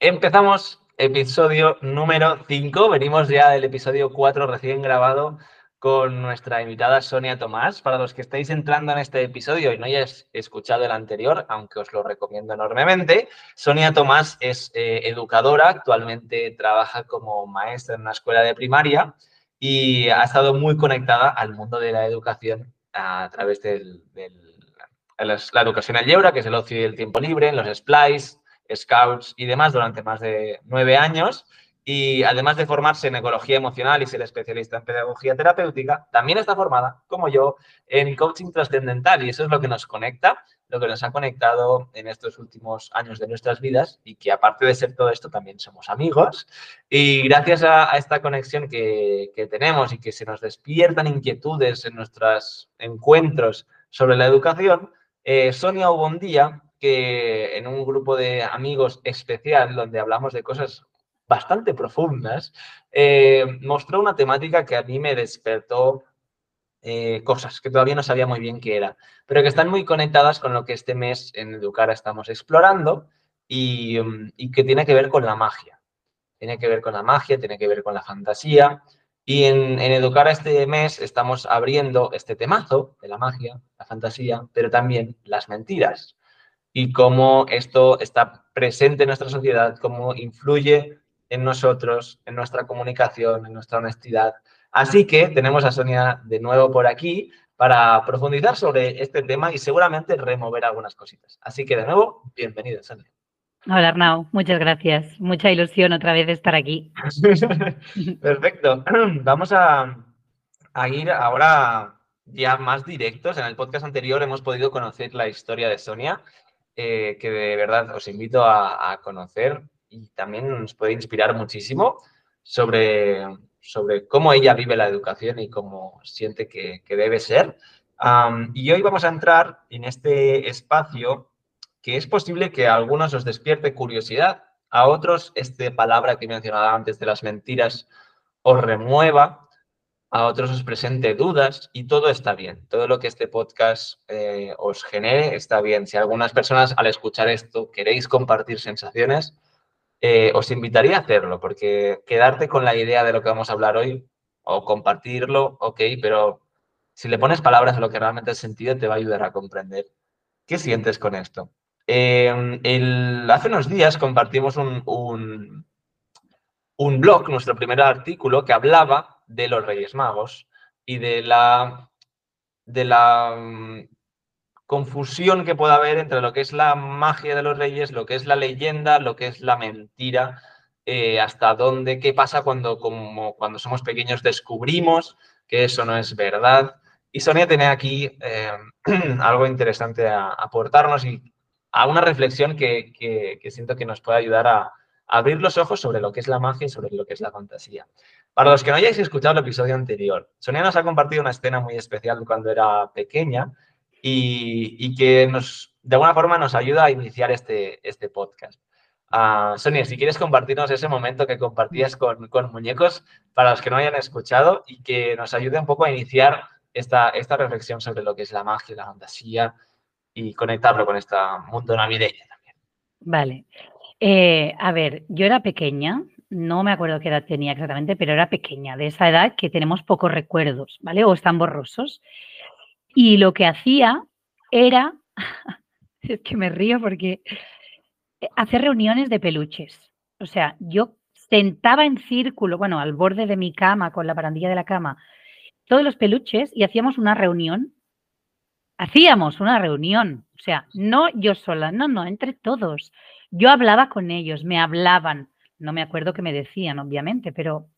Empezamos episodio número 5. Venimos ya del episodio 4 recién grabado con nuestra invitada Sonia Tomás. Para los que estáis entrando en este episodio y no hayáis escuchado el anterior, aunque os lo recomiendo enormemente, Sonia Tomás es eh, educadora, actualmente trabaja como maestra en una escuela de primaria y ha estado muy conectada al mundo de la educación a través de la educación al lleura, que es el ocio y el tiempo libre, en los splice, scouts y demás durante más de nueve años. Y además de formarse en ecología emocional y ser especialista en pedagogía terapéutica, también está formada, como yo, en coaching trascendental. Y eso es lo que nos conecta, lo que nos ha conectado en estos últimos años de nuestras vidas y que aparte de ser todo esto, también somos amigos. Y gracias a, esta conexión que, que tenemos y que se nos despiertan inquietudes en nuestros encuentros sobre la educación, eh, Sonia hubo un día que en un grupo de amigos especial, donde hablamos de cosas bastante profundas, eh, mostró una temática que a mí me despertó eh, cosas que todavía no sabía muy bien qué era, pero que están muy conectadas con lo que este mes en Educara estamos explorando y, mm, y que tiene que ver con la magia. Tiene que ver con la magia, tiene que ver con la fantasía. Y en, en Educar este mes estamos abriendo este temazo de la magia, la fantasía, pero también las mentiras y cómo esto está presente en nuestra sociedad, cómo influye en nosotros, en nuestra comunicación, en nuestra honestidad. Así que tenemos a Sonia de nuevo por aquí para profundizar sobre este tema y seguramente remover algunas cositas. Así que de nuevo, bienvenida, Sonia. Hola Arnau, muchas gracias. Mucha ilusión otra vez de estar aquí. Perfecto. Vamos a, a, ir ahora ya más directos. En el podcast anterior hemos podido conocer la historia de Sonia eh, que de verdad os invito a, conocer y también nos puede inspirar muchísimo sobre, sobre cómo ella vive la educación y cómo siente que, debe ser. y hoy vamos a entrar en este espacio que es posible que a algunos os despierte curiosidad, a otros esta palabra que mencionaba antes de las mentiras os remueva, a otros os presente dudas y todo está bien. Todo lo que este podcast eh, os genere está bien. Si algunas personas al escuchar esto queréis compartir sensaciones, eh, os invitaría a hacerlo, porque quedarte con la idea de lo que vamos a hablar hoy o compartirlo, ok, pero si le pones palabras a lo que realmente es sentido, te va a ayudar a comprender qué sientes con esto. Em, hace unos días compartimos un, un blog, nuestro primer artículo, que hablaba de los Reyes Magos y de la, de la mm, confusión que pueda haber entre lo que es la magia de los reyes, lo que es la leyenda, lo que es la mentira, eh, hasta dónde, qué pasa cuando, como, cuando somos pequeños descubrimos que eso no es verdad. Y Sonia tiene aquí eh, algo interesante a, aportarnos y a una reflexión que, que siento que nos puede ayudar a, abrir los ojos sobre lo que es la magia y sobre lo que es la fantasía. Para los que no hayáis escuchado el episodio anterior, Sonia nos ha compartido una escena muy especial cuando era pequeña y, que nos, de alguna forma nos ayuda a iniciar este, este podcast. Uh, Sonia, si quieres compartirnos ese momento que compartías con, con, muñecos para los que no hayan escuchado y que nos ayude un poco a iniciar esta, esta reflexión sobre lo que es la magia, la fantasía y conectarlo con este mundo navideño también. Vale. Eh, a ver, yo era pequeña, no me acuerdo qué edad tenía exactamente, pero era pequeña, de esa edad que tenemos pocos recuerdos, ¿vale? O están borrosos. Y lo que hacía era, es que me río porque, eh, hacer reuniones de peluches. O sea, yo sentaba en círculo, bueno, al borde de mi cama, con la barandilla de la cama, todos los peluches y hacíamos una reunión. Hacíamos una reunión, o sea, no yo sola, no, no, entre todos. Yo hablaba con ellos, me hablaban, no me acuerdo qué me decían, obviamente, pero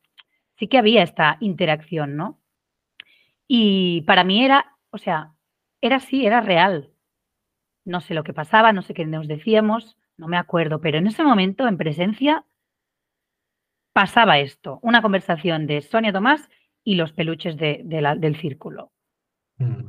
sí que había esta interacción, ¿no? Y para mí era, o sea, era así, era real. No sé lo que pasaba, no sé qué nos decíamos, no me acuerdo, pero en ese momento, en presencia, pasaba esto, una conversación de Sonia Tomás y los peluches de, del círculo. Mm.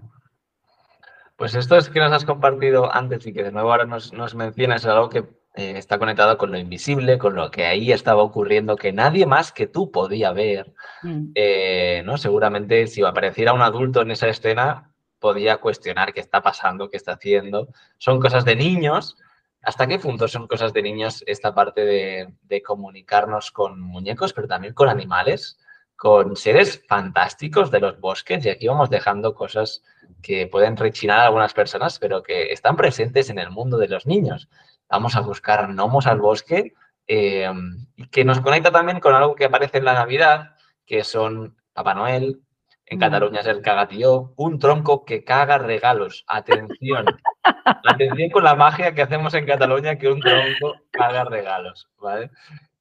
Pues esto es que nos has compartido antes y que de nuevo ahora nos, nos mencionas algo que eh, está conectado con lo invisible, con lo que ahí estaba ocurriendo, que nadie más que tú podía ver. Mm. Eh, ¿no? Seguramente si apareciera un adulto en esa escena, podía cuestionar qué está pasando, qué está haciendo. Son cosas de niños, ¿Hasta qué punto son cosas de niños esta parte de, comunicarnos con muñecos, pero también con animales, con seres fantásticos de los bosques? Y aquí vamos dejando cosas que pueden rechinar a algunas personas, pero que están presentes en el mundo de los niños. Vamos a buscar gnomos al bosque, eh, y que nos conecta también con algo que aparece en la Navidad, que son Papá Noel, en mm. Cataluña es el cagatío, un tronco que caga regalos. Atención, atención con la magia que hacemos en Cataluña que un tronco caga regalos, ¿vale?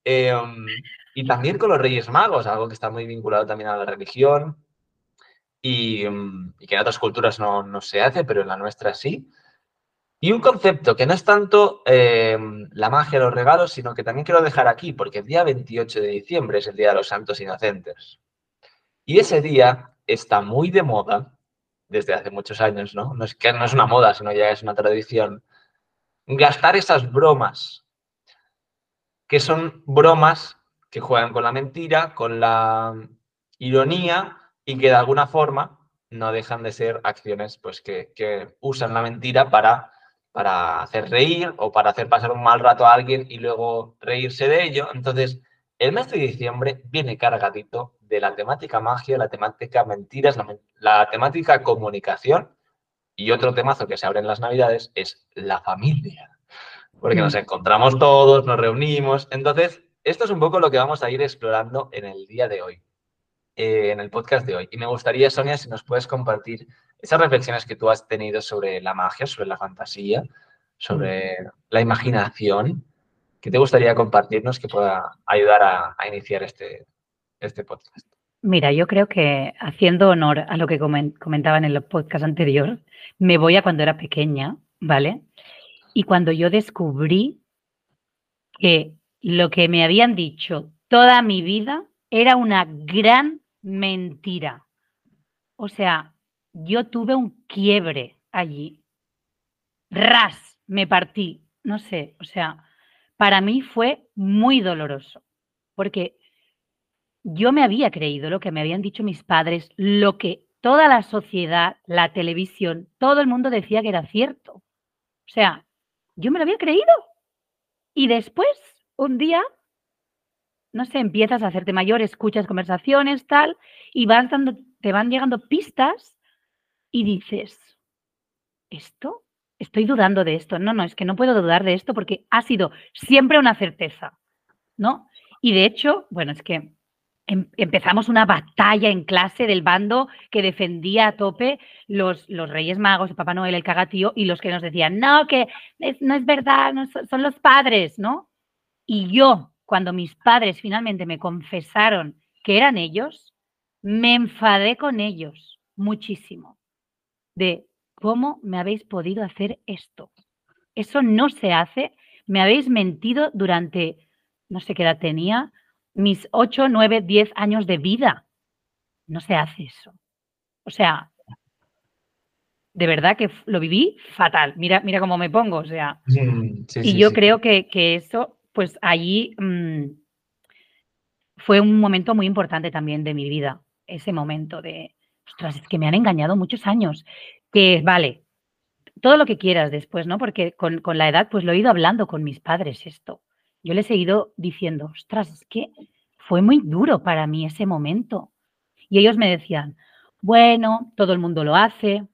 Em, y también con los Reyes Magos, algo que está muy vinculado también a la religión y, em, que en otras culturas no, no, se hace, pero en la nuestra sí. Y un concepto que no es tanto em, la magia de los regalos, sino que también quiero dejar aquí, porque el día 28 de diciembre es el Día de los Santos Inocentes. Y ese día está muy de moda desde hace muchos años, ¿no? No es que no es una moda, sino ya es una tradición. Gastar esas bromas, que son bromas que juegan con la mentira, con la ironía y que de alguna forma no dejan de ser acciones pues, que, que usan la mentira para, para hacer reír o para hacer pasar un mal rato a alguien y luego reírse de ello. Entonces, el mes de diciembre viene cargadito de la temática magia, la temática mentiras, la, temática comunicación y otro temazo que se abre en las navidades es la familia. Porque nos mm. encontramos todos, nos reunimos. Entonces, esto es un poco lo que vamos a ir explorando en el día de hoy, eh, en el podcast de hoy. Y me gustaría, Sonia, si nos puedes compartir esas reflexiones que tú has tenido sobre la magia, sobre la fantasía, sobre mm. la imaginación ¿Qué te gustaría compartirnos que pueda ayudar a, iniciar este, este podcast? Mira, yo creo que haciendo honor a lo que comentaban en el podcast anterior, me voy a cuando era pequeña, ¿vale? Y cuando yo descubrí que lo que me habían dicho toda mi vida era una gran mentira. O sea, yo tuve un quiebre allí. Ras, me partí. No sé, o sea, para mí fue muy doloroso, porque yo me había creído lo que me habían dicho mis padres, lo que toda la sociedad, la televisión, todo el mundo decía que era cierto. O sea, yo me lo había creído. Y después, un día, no sé, empiezas a hacerte mayor, escuchas conversaciones, tal, y vas te van llegando pistas y dices, ¿esto estoy dudando de esto. No, no, es que no puedo dudar de esto porque ha sido siempre una certeza, ¿no? Y de hecho, bueno, es que em, empezamos una batalla en clase del bando que defendía a tope los, los Reyes Magos, Papá Noel, el Cagatío, y los que nos decían, no, que no es verdad, son los padres, ¿no? Y yo, cuando mis padres finalmente me confesaron que eran ellos, me enfadé con ellos muchísimo. De, ¿Cómo me habéis podido hacer esto? Eso no se hace. Me habéis mentido durante, no sé qué edad tenía, mis 8, 9, 10 años de vida. No se hace eso. O sea, de verdad que lo viví fatal. Mira, mira cómo me pongo. O sea, mm, y yo creo que, eso, pues allí mm, fue un momento muy importante también de mi vida. Ese momento de, ostras, es que me han engañado muchos años que vale, todo lo que quieras después, ¿no? Porque con, la edad, pues lo he ido hablando con mis padres esto. Yo les he ido diciendo, ostras, es que fue muy duro para mí ese momento. Y ellos me decían, bueno, todo el mundo lo hace,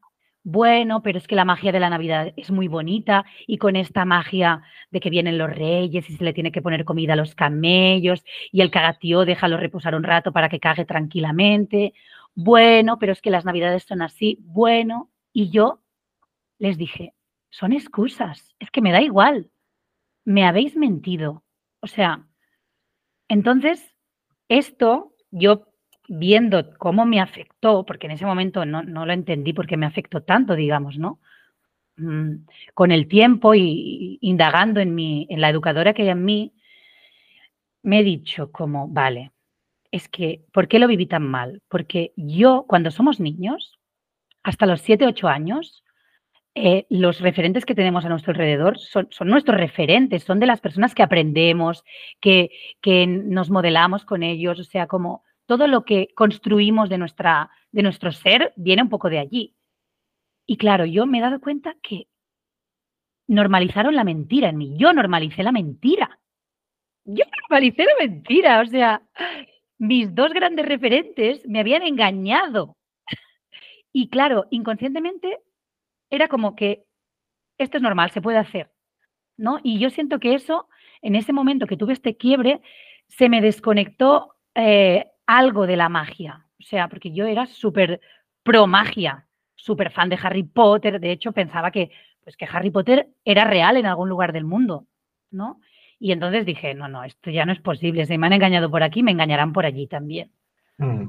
bueno, pero es que la magia de la Navidad es muy bonita y con esta magia de que vienen los reyes y se le tiene que poner comida a los camellos y el cagatío déjalo reposar un rato para que cague tranquilamente. Bueno, pero es que las Navidades son así. Bueno, y yo les dije, son excusas, es que me da igual, me habéis mentido. O sea, entonces, esto yo viendo cómo me afectó, porque en ese momento no, lo entendí porque me afectó tanto, digamos, ¿no? Mm, con el tiempo y, indagando en, mi, en la educadora que hay en mí, me he dicho como, vale, es que, ¿por qué lo viví tan mal? Porque yo, cuando somos niños, hasta los 7, 8 años, eh, los referentes que tenemos a nuestro alrededor son, nuestros referentes, son de las personas que aprendemos, que, que, nos modelamos con ellos, o sea, como todo lo que construimos de, nuestra, de nuestro ser viene un poco de allí. Y claro, yo me he dado cuenta que normalizaron la mentira en mí. Yo normalicé la mentira. Yo normalicé la mentira. O sea, mis dos grandes referentes me habían engañado. Y claro, inconscientemente era como que esto es normal, se puede hacer. ¿no? Y yo siento que eso, en ese momento que tuve este quiebre, se me desconectó eh, algo de la magia. O sea, porque yo era súper pro magia, súper fan de Harry Potter. De hecho, pensaba que, pues, que Harry Potter era real en algún lugar del mundo, ¿no? Y entonces dije, no, no, esto ya no es posible. Si me han engañado por aquí, me engañarán por allí también. Mm.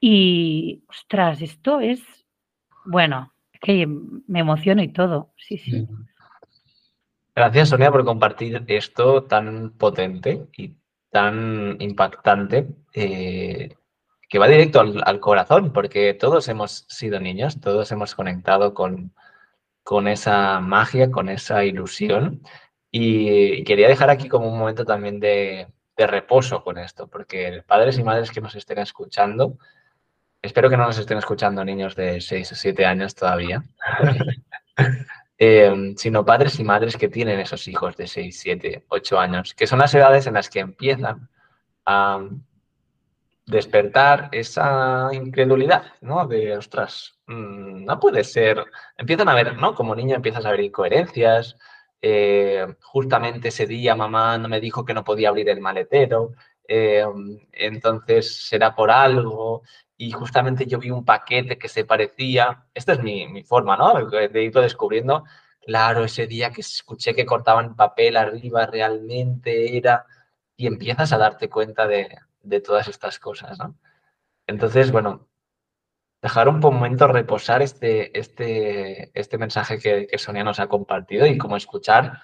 Y, ostras, esto es, bueno, es que me emociono y todo. Sí, sí. Gracias, Sonia, por compartir esto tan potente y tan impactante eh, que va directo al, corazón, porque todos hemos sido niños, todos hemos conectado con, con esa magia, con esa ilusión. Y, quería dejar aquí como un momento también de, reposo con esto, porque padres y madres que nos estén escuchando, espero que no nos estén escuchando niños de 6 o 7 años todavía. Em, sino padres y madres que tienen esos hijos de 6, 7, 8 años, que son las edades en las que empiezan a despertar esa incredulidad, ¿no? De, ostras, mm, no puede ser. Empiezan a ver, ¿no? Como niño empiezas a ver incoherencias. Eh, justamente ese día mamá no me dijo que no podía abrir el maletero, em, entonces será por algo y justamente yo vi un paquete que se parecía, esta es mi, forma, ¿no? De irlo descubriendo. Claro, ese día que escuché que cortaban papel arriba realmente era... Y empiezas a darte cuenta de, todas estas cosas, ¿no? Entonces, bueno, dejar un momento reposar este, este, este mensaje que, que Sonia nos ha compartido y como escuchar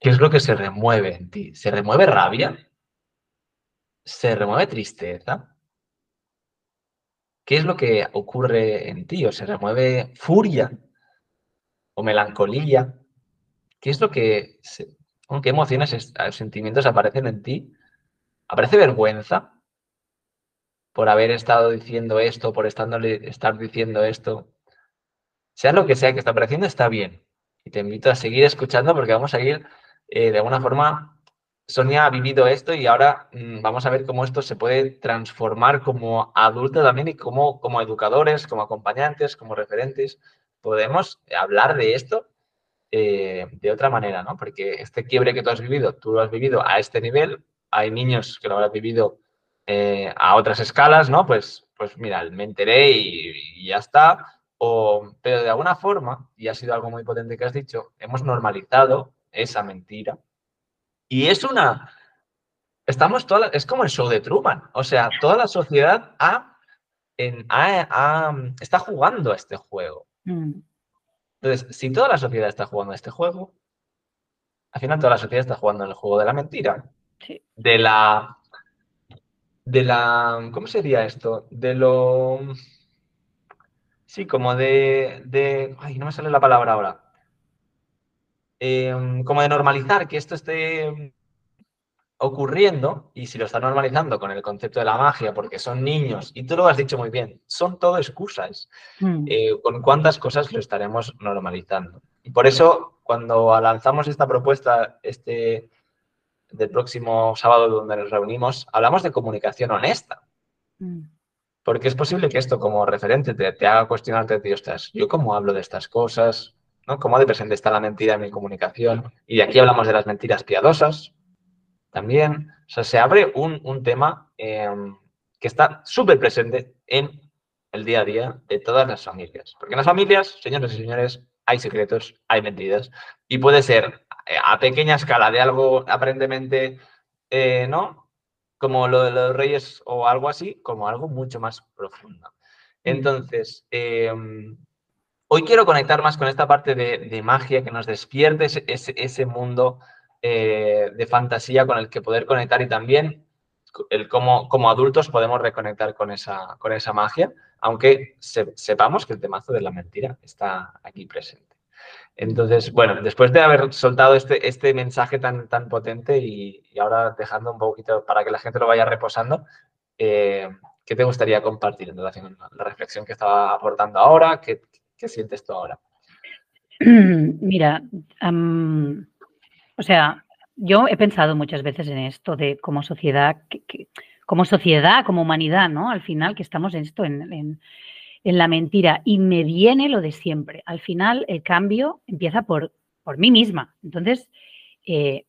qué es lo que se remueve en ti. ¿Se remueve rabia? ¿Se remueve tristeza? ¿Qué es lo que ocurre en ti? ¿O se remueve furia o melancolía? ¿Qué es lo que, qué emociones, sentimientos aparecen en ti? ¿Aparece vergüenza por haber estado diciendo esto, por estar diciendo esto? Sea lo que sea que está apareciendo, está bien. Y te invito a seguir escuchando porque vamos a ir eh, de alguna forma Sonia ha vivido esto y ahora mm, vamos a ver cómo esto se puede transformar como adulto también y como, como educadores, como acompañantes, como referentes. Podemos hablar de esto eh, de otra manera, ¿no? Porque este quiebre que tú has vivido, tú lo has vivido a este nivel, hay niños que lo habrán vivido eh, a otras escalas, ¿no? Pues, pues mira, me enteré y, y ya está. O, pero de alguna forma, y ha sido algo muy potente que has dicho, hemos normalizado esa mentira y es una... Estamos toda, es como el show de Truman. O sea, toda la sociedad ha, está jugando a este juego. Mm. Entonces, si toda la sociedad está jugando a este juego, al final toda la sociedad está jugando en el juego de la mentira. De la... De la... ¿Cómo sería esto? De lo... Sí, como de, de... Ay, no me sale la palabra ahora. Em, como de normalizar que esto esté ocurriendo, y si lo está normalizando con el concepto de la magia, porque son niños, y tú lo has dicho muy bien, son todo excusas. Mm. Eh, ¿Con cuántas cosas lo estaremos normalizando? Y por eso, cuando lanzamos esta propuesta este, del próximo sábado donde nos reunimos, hablamos de comunicación honesta. Mm. Porque es posible que esto como referente te, te haga cuestionarte, tío, estás, ¿yo cómo hablo de estas cosas? ¿No? ¿Cómo de presente está la mentira en mi comunicación? Y de aquí hablamos de las mentiras piadosas también. O sea, se abre un, tema em, que está súper presente en el día a día de todas las familias. Porque en las familias, señores y señores, hay secretos, hay mentiras. Y puede ser a pequeña escala de algo aparentemente, eh, ¿no? Como lo de los reyes o algo así, como algo mucho más profundo. Mm. Entonces, em, Hoy quiero conectar más con esta parte de, magia que nos despierte ese, mundo eh, de fantasía con el que poder conectar y también el cómo como adultos podemos reconectar con esa, con esa magia, aunque sepamos que el temazo de la mentira está aquí presente. Entonces, bueno, después de haber soltado este, este mensaje tan, tan potente y, ahora dejando un poquito para que la gente lo vaya reposando, eh, ¿qué te gustaría compartir en relación a la reflexión que estaba aportando ahora? ¿Qué, ¿Qué sientes tú ahora? Mira, o sea, yo he pensado muchas veces en esto de como sociedad, como sociedad, como humanidad, ¿no? Al final que estamos en esto, en, la mentira. Y me viene lo de siempre. Al final el cambio empieza por, por mí misma. Entonces, eh,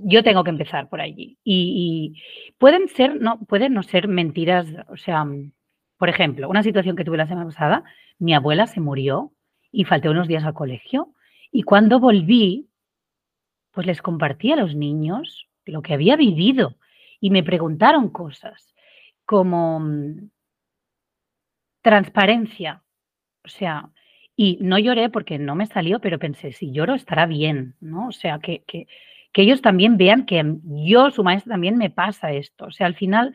yo tengo que empezar por allí. Y, pueden ser, no, pueden no ser mentiras, o sea, por ejemplo, una situación que tuve la semana pasada, mi abuela se murió y falté unos días al colegio. Y cuando volví, pues les compartí a los niños lo que había vivido y me preguntaron cosas como mm, transparencia, o sea, y no lloré porque no me salió, pero pensé, si lloro estará bien, ¿no? O sea, que, que, que ellos también vean que yo, su maestra, también me pasa esto. O sea, al final,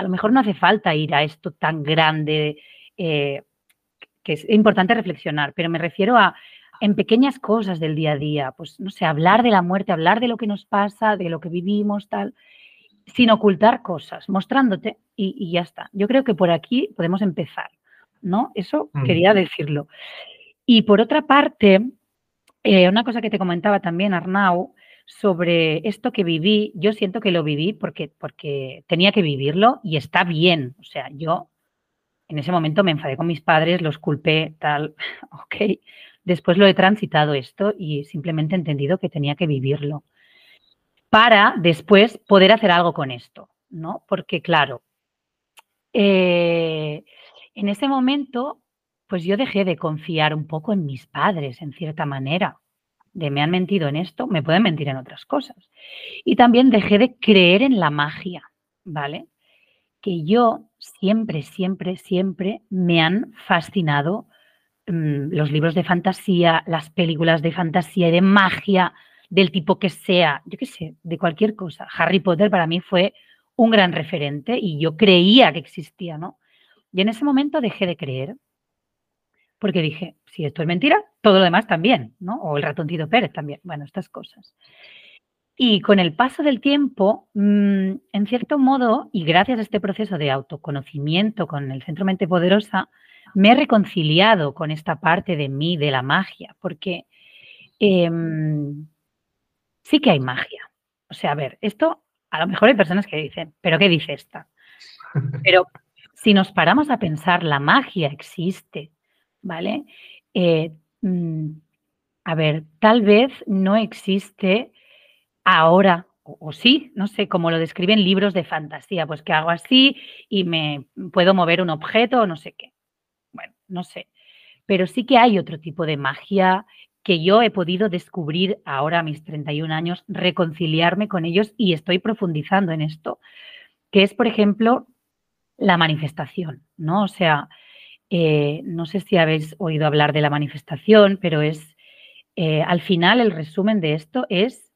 a lo mejor no hace falta ir a esto tan grande, eh, que es importante reflexionar, pero me refiero a en pequeñas cosas del día a día, pues no sé, hablar de la muerte, hablar de lo que nos pasa, de lo que vivimos, tal, sin ocultar cosas, mostrándote y, ya está. Yo creo que por aquí podemos empezar, ¿no? Eso mm. quería decirlo. Y por otra parte, eh, una cosa que te comentaba también, Arnau, sobre esto que viví, yo siento que lo viví porque, porque tenía que vivirlo y está bien. O sea, yo en ese momento me enfadé con mis padres, los culpé, tal, ok. Después lo he transitado esto y simplemente he entendido que tenía que vivirlo para después poder hacer algo con esto, ¿no? Porque claro, eh, en ese momento, pues yo dejé de confiar un poco en mis padres, en cierta manera, de me han mentido en esto, me pueden mentir en otras cosas. Y también dejé de creer en la magia, ¿vale? Que yo siempre, siempre, siempre me han fascinado mm, los libros de fantasía, las películas de fantasía y de magia, del tipo que sea, yo qué sé, de cualquier cosa. Harry Potter para mí fue un gran referente y yo creía que existía, ¿no? Y en ese momento dejé de creer, porque dije, si esto es mentira, todo lo demás también, ¿no? O el ratoncito Pérez también, bueno, estas cosas. Y con el paso del tiempo, mm, en cierto modo, y gracias a este proceso de autoconocimiento con el Centro Mente Poderosa, me he reconciliado con esta parte de mí, de la magia, porque em, sí que hay magia. O sea, a ver, esto a lo mejor hay personas que dicen, pero ¿qué dice esta? Pero si nos paramos a pensar, la magia existe, ¿vale? Eh, mm, a ver, tal vez no existe ahora, o, sí, no sé, como lo describen libros de fantasía, pues que hago así y me puedo mover un objeto o no sé qué. Bueno, no sé. Pero sí que hay otro tipo de magia que yo he podido descubrir ahora a mis 31 años, reconciliarme con ellos y estoy profundizando en esto, que es, por ejemplo, la manifestación, ¿no? O sea, eh, no sé si habéis oído hablar de la manifestación, pero es, eh, al final, el resumen de esto es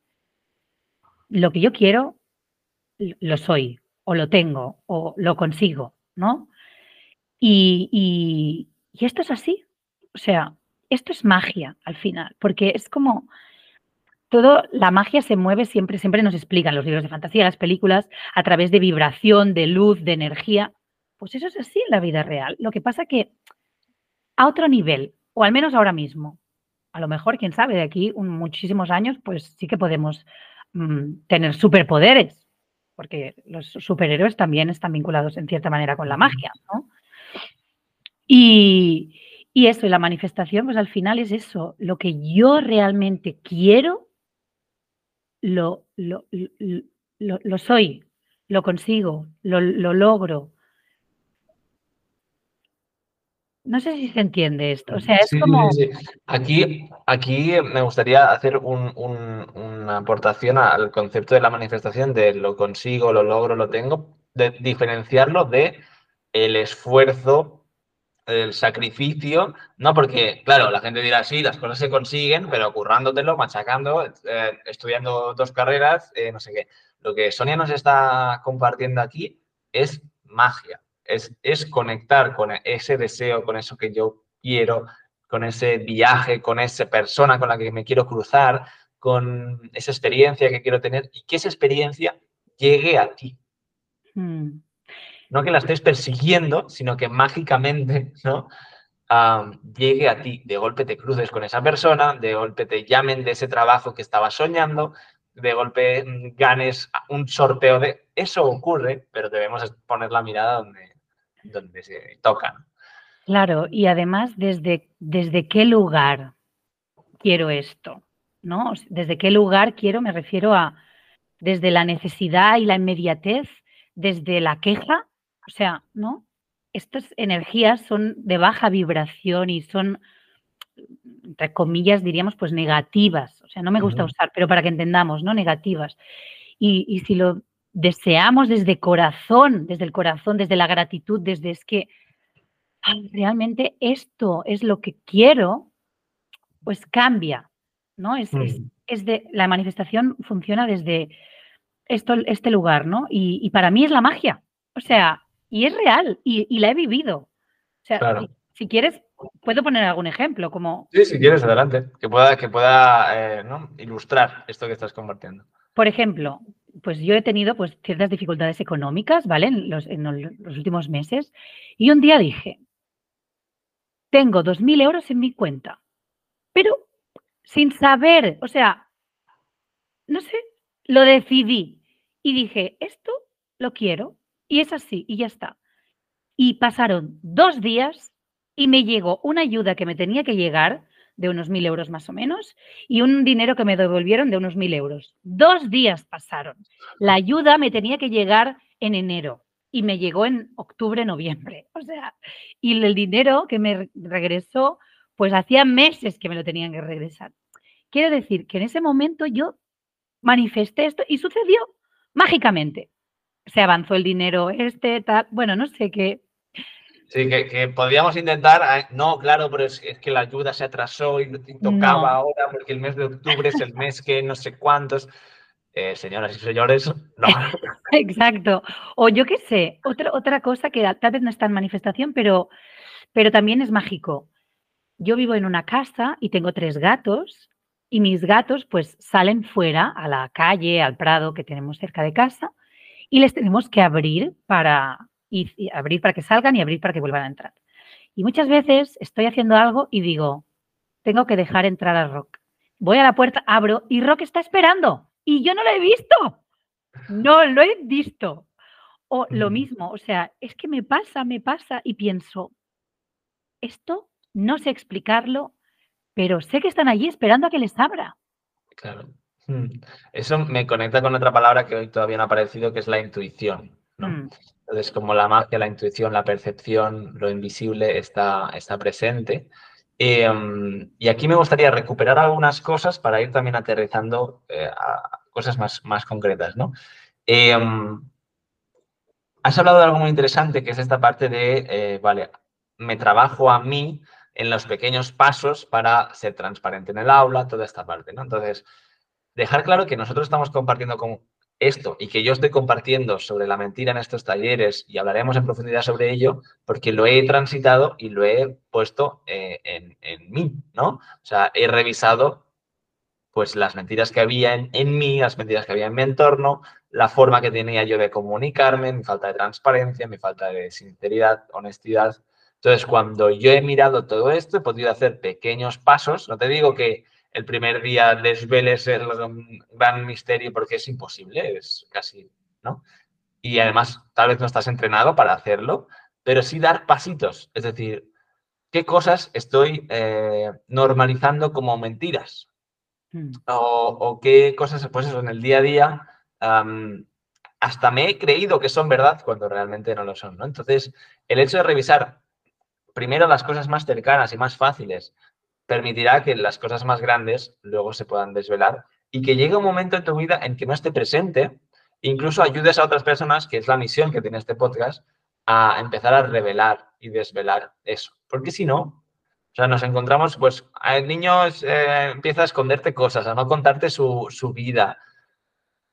lo que yo quiero, lo soy, o lo tengo, o lo consigo, ¿no? Y, y esto es así. O sea, esto es magia al final, porque es como todo, la magia se mueve siempre, siempre nos explican los libros de fantasía, las películas, a través de vibración, de luz, de energía. Pues eso es así en la vida real. Lo que pasa que a otro nivel, o al menos ahora mismo, a lo mejor, quién sabe, de aquí muchísimos años, pues sí que podemos mm, tener superpoderes, porque los superhéroes también están vinculados en cierta manera con la magia, ¿no? Y, y eso, y la manifestación, pues al final es eso, lo que yo realmente quiero, lo, lo, lo, soy, lo consigo, lo, logro. No sé si se entiende esto. O sea, es como. Aquí, aquí me gustaría hacer una aportación al concepto de la manifestación de lo consigo, lo logro, lo tengo, de diferenciarlo de el esfuerzo el sacrificio, ¿no? Porque, claro, la gente dirá, sí, las cosas se consiguen, pero currándotelo, machacando, eh, estudiando dos carreras, eh, no sé qué. Lo que Sonia nos está compartiendo aquí es magia, es, es conectar con ese deseo, con eso que yo quiero, con ese viaje, con esa persona con la que me quiero cruzar, con esa experiencia que quiero tener y que esa experiencia llegue a ti. Hmm no que la estés persiguiendo, sino que mágicamente, ¿no? llegue a ti, de golpe te cruces con esa persona, de golpe te llamen de ese trabajo que estabas soñando, de golpe mm, ganes un sorteo de... Eso ocurre, pero debemos poner la mirada donde, donde se toca. Claro, y además, ¿desde, ¿desde qué lugar quiero esto? ¿No? ¿Desde qué lugar quiero? Me refiero a desde la necesidad y la inmediatez, desde la queja, o sea, ¿no? Estas energías son de baja vibración y son, entre comillas, diríamos, pues negativas. O sea, no me gusta usar, pero para que entendamos, ¿no? Negativas. Y, y si lo deseamos desde corazón, desde el corazón, desde la gratitud, desde es que realmente esto es lo que quiero, pues cambia, ¿no? Es, es, de, la manifestación funciona desde esto, este lugar, ¿no? Y, para mí es la magia, o sea, y es real y, la he vivido. O sea, si, quieres, puedo poner algún ejemplo, como... Sí, si quieres, adelante, que pueda, que pueda eh, ilustrar esto que estás compartiendo. Por ejemplo, pues yo he tenido pues ciertas dificultades económicas, ¿vale? En los, en los últimos meses. Y un día dije, tengo 2.000 euros en mi cuenta, pero sin saber, o sea, no sé, lo decidí y dije, esto lo quiero y es así y ya está. Y pasaron dos días y me llegó una ayuda que me tenía que llegar de unos mil euros más o menos y un dinero que me devolvieron de unos mil euros. Dos días pasaron. La ayuda me tenía que llegar en enero y me llegó en octubre, noviembre. O sea, y el dinero que me regresó, pues hacía meses que me lo tenían que regresar. Quiero decir que en ese momento yo manifesté esto y sucedió mágicamente. Se avanzó el dinero este, tal, bueno, no sé qué. Sí, que, podríamos intentar, ah, no, claro, pero es, que la ayuda se atrasó y tocaba ahora porque el mes de octubre es el mes que no sé cuántos. Eh, señoras y señores, no. Exacto. O yo qué sé, otra, otra cosa que tal vez no está en manifestación, pero, pero también es mágico. Yo vivo en una casa y tengo tres gatos y mis gatos pues salen fuera a la calle, al prado que tenemos cerca de casa y les tenemos que abrir para, y, abrir para que salgan y abrir para que vuelvan a entrar. Y muchas veces estoy haciendo algo y digo, tengo que dejar entrar a Rock. Voy a la puerta, abro y Rock está esperando y yo no lo he visto. No lo he visto. O lo mismo, o sea, es que me pasa, me pasa y pienso, esto no sé explicarlo, pero sé que están allí esperando a que les abra. Claro. Hmm. Eso me conecta con otra palabra que hoy todavía no ha aparecido, que es la intuición. Hmm. Entonces, como la magia, la intuición, la percepción, lo invisible está, está presente. Em, y aquí me gustaría recuperar algunas cosas para ir también aterrizando eh, a cosas más, más concretas, ¿no? Em, has hablado de algo muy interesante, que es esta parte de, eh, vale, me trabajo a mí en los pequeños pasos para ser transparente en el aula, toda esta parte, ¿no? Entonces, dejar claro que nosotros estamos compartiendo con esto y que yo estoy compartiendo sobre la mentira en estos talleres y hablaremos en profundidad sobre ello porque lo he transitado y lo he puesto eh, en, en, mí, ¿no? O sea, he revisado pues las mentiras que había en, en, mí, las mentiras que había en mi entorno, la forma que tenía yo de comunicarme, mi falta de transparencia, mi falta de sinceridad, honestidad. Entonces, cuando yo he mirado todo esto, he podido hacer pequeños pasos. No te digo que el primer día desveles el gran misterio porque es imposible, es casi, ¿no? Y además, tal vez no estás entrenado para hacerlo, pero sí dar pasitos, es decir, qué cosas estoy eh, normalizando como mentiras mm. o, qué cosas, pues eso, en el día a día, hasta me he creído que son verdad cuando realmente no lo son, ¿no? Entonces, el hecho de revisar primero las cosas más cercanas y más fáciles, permitirá que las cosas más grandes luego se puedan desvelar y que llegue un momento en tu vida en que no esté presente, incluso ayudes a otras personas, que es la misión que tiene este podcast, a empezar a revelar y desvelar eso. Porque si no, o sea, nos encontramos, pues, el niño eh, empieza a esconderte cosas, a no contarte su, su vida,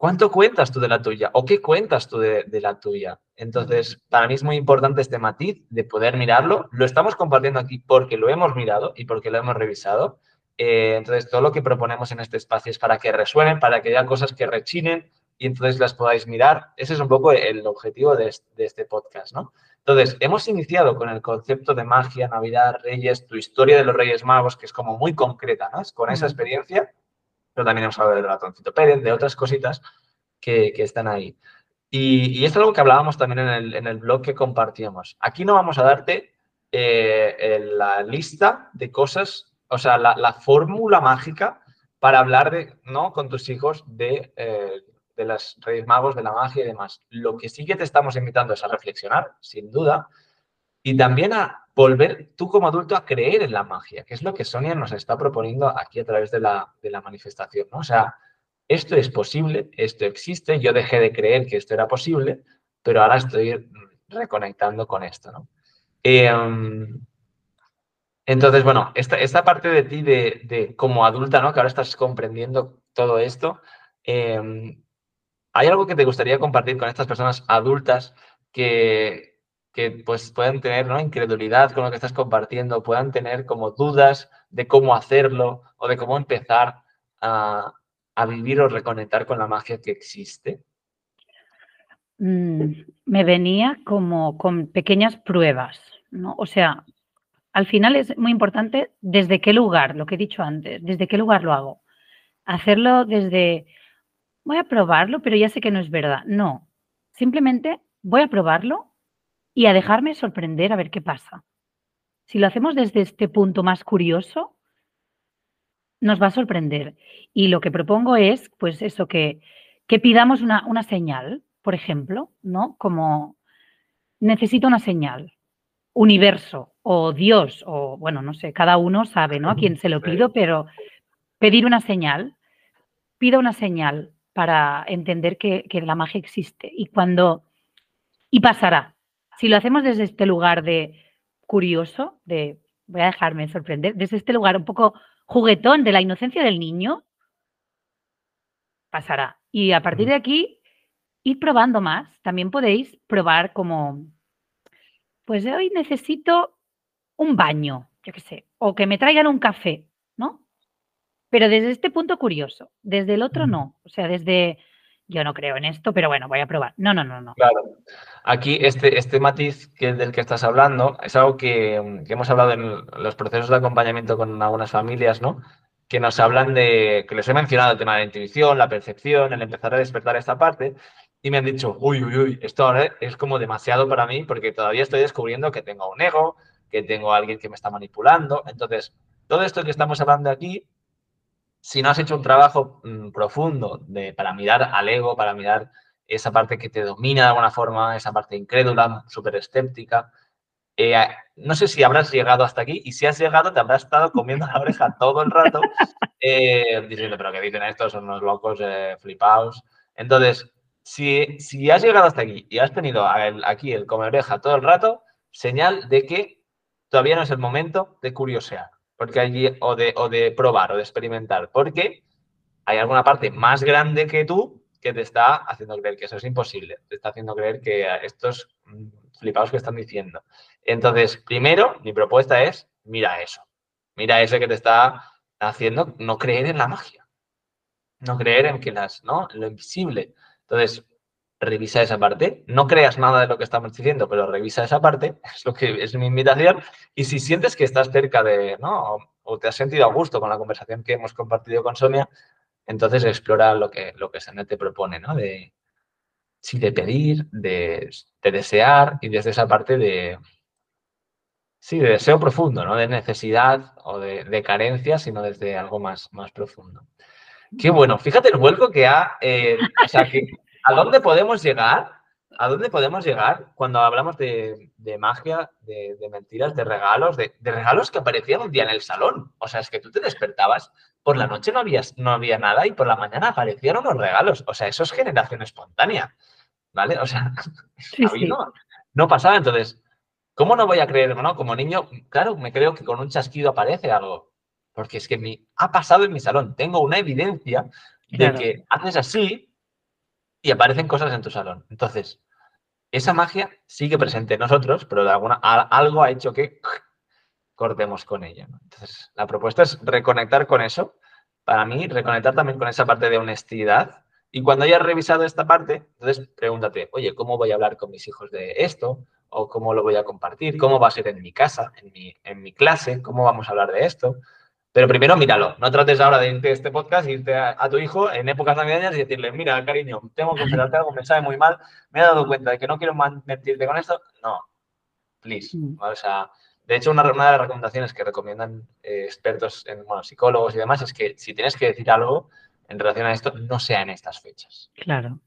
¿Cuánto cuentas tú de la tuya? ¿O qué cuentas tú de, la tuya? Entonces, para mí es muy importante este matiz de poder mirarlo. Lo estamos compartiendo aquí porque lo hemos mirado y porque lo hemos revisado. Eh, entonces, todo lo que proponemos en este espacio es para que resuenen, para que haya cosas que rechinen y entonces las podáis mirar. Ese es un poco el objetivo de, este podcast, ¿no? Entonces, hemos iniciado con el concepto de magia, Navidad, Reyes, tu historia de los Reyes Magos, que es como muy concreta, ¿no? Es con esa experiencia, pero también hemos hablado del ratoncito Pérez, de otras cositas que, están ahí. Y, esto es algo que hablábamos también en el, en el blog que compartíamos. Aquí no vamos a darte eh, la lista de cosas, o sea, la, fórmula mágica para hablar de, ¿no? con tus hijos de, eh, de las Reyes Magos, de la magia y demás. Lo que sí que te estamos invitando es a reflexionar, sin duda, y también a volver tú como adulto a creer en la magia, que es lo que Sonia nos está proponiendo aquí a través de la, de la manifestación, ¿no? O sea, esto es posible, esto existe, yo dejé de creer que esto era posible, pero ahora estoy reconectando con esto, ¿no? Em, entonces, bueno, esta, esta, parte de ti de, como adulta, ¿no? Que ahora estás comprendiendo todo esto, em, ¿hay algo que te gustaría compartir con estas personas adultas que, que pues puedan tener ¿no? incredulidad con lo que estás compartiendo, puedan tener como dudas de cómo hacerlo o de cómo empezar a, a vivir o reconectar con la magia que existe? Mm, me venía como con pequeñas pruebas, ¿no? O sea, al final es muy importante desde qué lugar, lo que he dicho antes, desde qué lugar lo hago. Hacerlo desde, voy a probarlo, pero ya sé que no es verdad. No, simplemente voy a probarlo y a dejarme sorprender a ver qué pasa. Si lo hacemos desde este punto más curioso, nos va a sorprender. Y lo que propongo es, pues eso, que, que pidamos una, una señal, por ejemplo, ¿no? Como necesito una señal, universo o Dios, o bueno, no sé, cada uno sabe, ¿no? A quién se lo pido, pero pedir una señal, pido una señal para entender que, que la magia existe. Y cuando, y pasará. Si lo hacemos desde este lugar de curioso, de voy a dejarme sorprender, desde este lugar un poco juguetón de la inocencia del niño, pasará. Y a partir de aquí, ir probando más. También podéis probar como, pues hoy necesito un baño, yo qué sé, o que me traigan un café, ¿no? Pero desde este punto curioso, desde el otro no. O sea, desde yo no creo en esto, pero bueno, voy a probar. No, no, no, no. Claro. Aquí este, este matiz que, del que estás hablando es algo que, hemos hablado en los procesos de acompañamiento con algunas familias, ¿no? Que nos hablan de, que les he mencionado el tema de la intuición, la percepción, el empezar a despertar esta parte, y me han dicho, uy, uy, uy, esto ahora es como demasiado para mí porque todavía estoy descubriendo que tengo un ego, que tengo a alguien que me está manipulando. Entonces, todo esto que estamos hablando aquí si no has hecho un trabajo mm, profundo de, para mirar al ego, para mirar esa parte que te domina de alguna forma, esa parte incrédula, súper escéptica, eh, no sé si habrás llegado hasta aquí y si has llegado te habrás estado comiendo la oreja todo el rato eh, diciendo, pero ¿qué dicen estos? Son unos locos eh, flipados. Entonces, si, si has llegado hasta aquí y has tenido aquí el comer oreja todo el rato, señal de que todavía no es el momento de curiosear porque allí, o de, o de probar o de experimentar, porque hay alguna parte más grande que tú que te está haciendo creer que eso es imposible, te está haciendo creer que estos mm, flipados que están diciendo. Entonces, primero, mi propuesta es, mira eso, mira eso que te está haciendo no creer en la magia, no creer en que las, ¿no? Lo invisible. Entonces, revisa esa parte. No creas nada de lo que estamos diciendo, pero revisa esa parte, es lo que es mi invitación. Y si sientes que estás cerca de, ¿no? O, te has sentido a gusto con la conversación que hemos compartido con Sonia, entonces explora lo que, lo que te propone, ¿no? De, sí, de pedir, de, desear y desde esa parte de, sí, de deseo profundo, no de necesidad o de, carencia, sino desde algo más, más profundo. Qué bueno, fíjate el vuelco que ha, eh, o sea, que ¿A dónde podemos llegar? ¿A dónde podemos llegar cuando hablamos de, magia, de, mentiras, de regalos, de, regalos que aparecían un día en el salón? O sea, es que tú te despertabas, por la noche no había, no había nada y por la mañana aparecieron los regalos. O sea, eso es generación espontánea, ¿vale? O sea, No, pasaba. Entonces, ¿cómo no voy a creer? No, como niño, claro, me creo que con un chasquido aparece algo. Porque es que me ha pasado en mi salón. Tengo una evidencia de que haces así y aparecen cosas en tu salón. Entonces, esa magia sigue presente en nosotros, pero alguna, algo ha hecho que cortemos con ella. Entonces, la propuesta es reconectar con eso. Para mí, reconectar también con esa parte de honestidad Y cuando hayas revisado esta parte, entonces pregúntate, oye, ¿cómo voy a hablar con mis hijos de esto? ¿O cómo lo voy a compartir? ¿Cómo va a ser en mi casa, en mi, en mi clase? ¿Cómo vamos a hablar de esto? Pero primero míralo, no trates ahora de irte a este podcast, irte a, tu hijo en épocas navideñas y decirle, mira, cariño, tengo que confesarte algo, me sabe muy mal, me he dado cuenta de que no quiero mentirte con esto. No, please. Mm. O sea, de hecho, una, de las recomendaciones que recomiendan eh, expertos en bueno, psicólogos y demás es que si tienes que decir algo en relación a esto, no sea en estas fechas. Claro.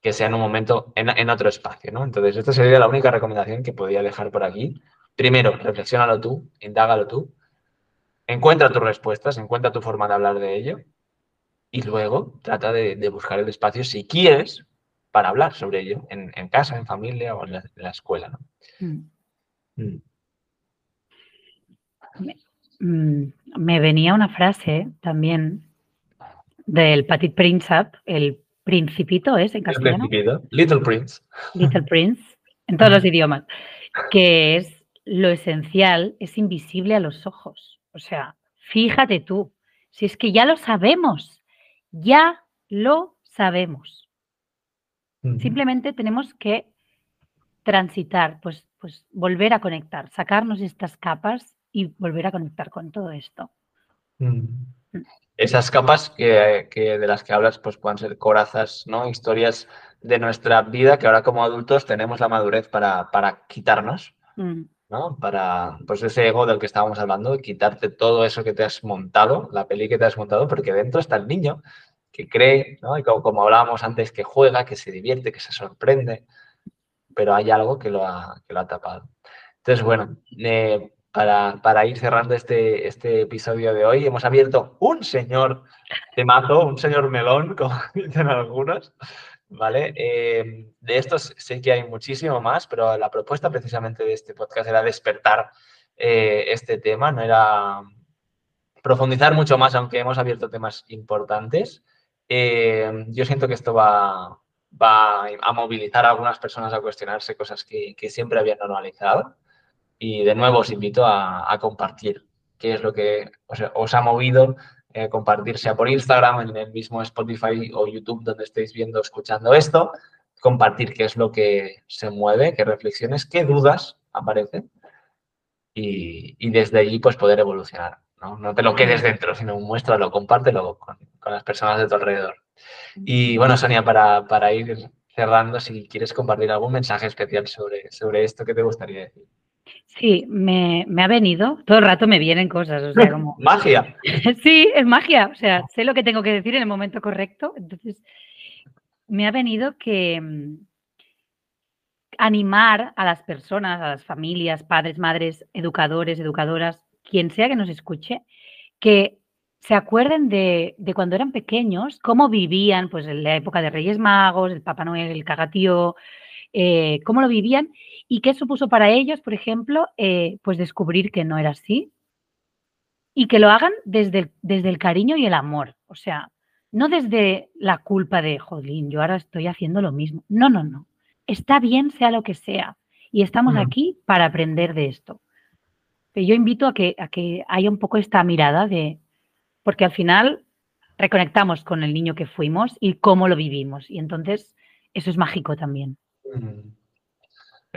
Que sea en un momento, en, en otro espacio, ¿no? Entonces, esta sería la única recomendación que podría dejar por aquí. Primero, reflexionalo tú, indágalo tú encuentra tus respuestas, encuentra tu forma de hablar de ello y luego trata de, buscar el espacio si quieres para hablar sobre ello en, casa, en familia o en la, escuela. ¿no? Mm. Mm. Mm, me, venía una frase también del Petit Prince, el principito es en castellano. El principito, Little Prince. Little Prince, en todos los idiomas, que es lo esencial es invisible a los ojos. O sea, fíjate tú, si es que ya lo sabemos, ya lo sabemos. Simplemente tenemos que transitar, pues, pues volver a conectar, sacarnos estas capas y volver a conectar con todo esto. Mm. Esas capas que, de las que hablas pues pueden ser corazas, ¿no? Historias de nuestra vida que ahora como adultos tenemos la madurez para, para quitarnos. Mm. ¿No? Para, pues ese ego del que estábamos hablando, quitarte todo eso que te has montado, la peli que te has montado, porque dentro está el niño que cree, ¿no? Y como, hablábamos antes, que juega, que se divierte, que se sorprende, pero hay algo que lo ha, que lo ha tapado. Entonces, bueno, eh, para, para, ir cerrando este, este episodio de hoy, hemos abierto un señor temazo, un señor melón, como dicen algunos, ¿vale? Eh, de estos sé que hay muchísimo más, pero la propuesta precisamente de este podcast era despertar eh, este tema, no era profundizar mucho más, aunque hemos abierto temas importantes. Eh, yo siento que esto va, va, a movilizar a algunas personas a cuestionarse cosas que, que siempre habían normalizado. Y de nuevo os invito a, a compartir qué es lo que os ha movido eh, compartir, sea por Instagram, en el mismo Spotify o YouTube donde estéis viendo, escuchando esto, compartir qué es lo que se mueve, qué reflexiones, qué dudas aparecen y, desde allí pues poder evolucionar. ¿no? no te lo quedes dentro, sino muéstralo, compártelo con, con las personas de tu alrededor. Y bueno, Sonia, para, para ir cerrando, si quieres compartir algún mensaje especial sobre, sobre esto, ¿qué te gustaría decir? Sí, me, ha venido, todo el rato me vienen cosas, o sea, como... magia. sí, es magia, o sea, sé lo que tengo que decir en el momento correcto, entonces me ha venido que mm, animar a las personas, a las familias, padres, madres, educadores, educadoras, quien sea que nos escuche, que se acuerden de, cuando eran pequeños, cómo vivían, pues en la época de Reyes Magos, el Papá Noel, el Cagatío, eh, cómo lo vivían y qué supuso para ellos, por ejemplo, eh, pues descubrir que no era así y que lo hagan desde el, desde el cariño y el amor. O sea, no desde la culpa de, jolín, yo ahora estoy haciendo lo mismo. No, no, no. Está bien, sea lo que sea. Y estamos aquí para aprender de esto. yo invito a que, a que haya un poco esta mirada de, porque al final reconectamos con el niño que fuimos y cómo lo vivimos. Y entonces eso es mágico también.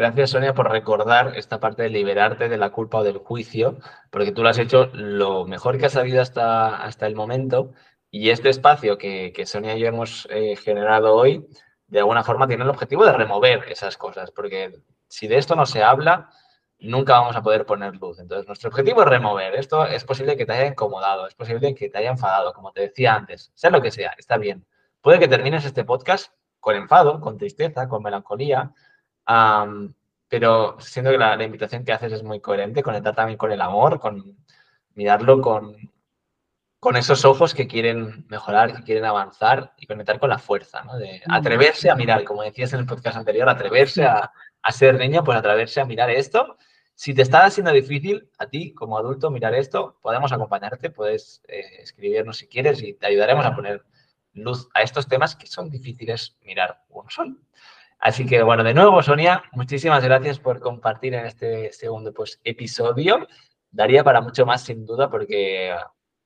Gracias, Sonia, por recordar esta parte de liberarte de la culpa o del juicio, porque tú lo has hecho lo mejor que has sabido hasta, hasta el momento. Y este espacio que, Sonia y yo hemos eh, generado hoy, de alguna forma tiene el objetivo de remover esas cosas, porque si de esto no se habla, nunca vamos a poder poner luz. Entonces, nuestro objetivo es remover. Esto es posible que te haya incomodado, es posible que te haya enfadado, como te decía antes, sea lo que sea, está bien. Puede que termines este podcast con enfado, con tristeza, con melancolía, pero siento que la, invitación que haces es muy coherente, conectar también con el amor, con mirarlo con, con esos ojos que quieren mejorar, que quieren avanzar y conectar con la fuerza, ¿no? De mm. atreverse a mirar, como decías en el podcast anterior, atreverse a, ser niño, pues atreverse a mirar esto. Si te está haciendo difícil a ti como adulto mirar esto, podemos acompañarte, puedes eh, escribirnos si quieres y te ayudaremos a poner luz a estos temas que son difíciles mirar un sol. Así que, bueno, de nuevo, Sonia, muchísimas gracias por compartir en este segundo pues, episodio. Daría para mucho más, sin duda, porque,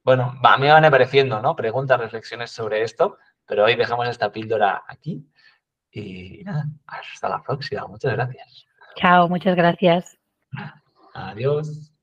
bueno, a mí me van apareciendo, ¿no? Preguntas, reflexiones sobre esto, Pero hoy dejamos esta píldora aquí y nada, hasta la próxima. Muchas gracias. Chao, muchas gracias. Adiós.